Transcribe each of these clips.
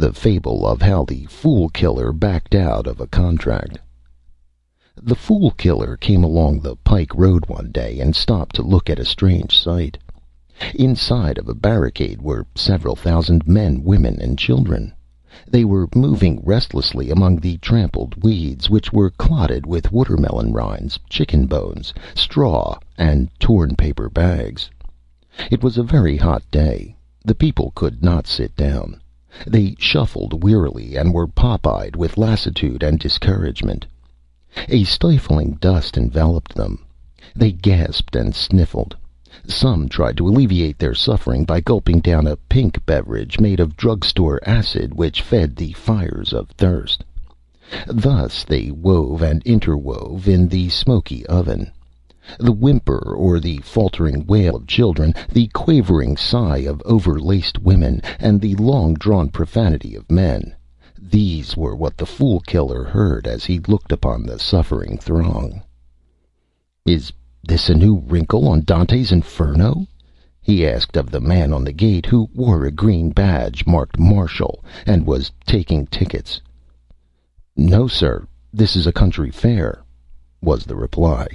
The Fable of How the Fool Killer Backed Out of a Contract The Fool Killer came along the pike road one day and stopped to look at a strange sight. Inside of a barricade were several thousand men, women, and children. They were moving restlessly among the trampled weeds, which were clotted with watermelon rinds, chicken bones, straw, and torn paper bags. It was a very hot day. The people could not sit down. They shuffled wearily and were pop eyed with lassitude and discouragement. A stifling dust enveloped them. They gasped and sniffled. Some tried to alleviate their suffering by gulping down a pink beverage made of drug store acid which fed the fires of thirst. Thus they wove and interwove in the smoky oven. The whimper or the faltering wail of children, the quavering sigh of overlaced women, and the long drawn profanity of men these were what the Fool Killer heard as he looked upon the suffering throng. "Is this a new wrinkle on Dante's Inferno?" he asked of the man on the gate, who wore a green badge marked Marshal, and was taking tickets. "No, sir. This is a country fair," was the reply.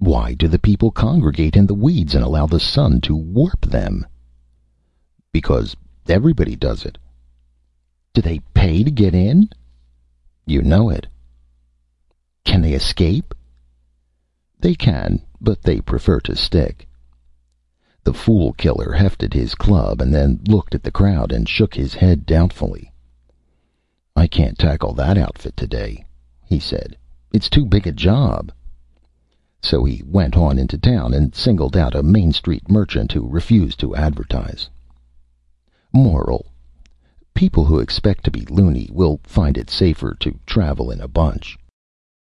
Why do the people congregate in the weeds and allow the sun to warp them? Because everybody does it. Do they pay to get in? You know it. Can they escape? They can, but they prefer to stick. The Fool Killer hefted his club and then looked at the crowd and shook his head doubtfully. "I can't tackle that outfit today," he said. "It's too big a job." So he went on into town and singled out a Main Street merchant who refused to advertise. MORAL: _People who expect to be loony will find it safer to travel in a bunch.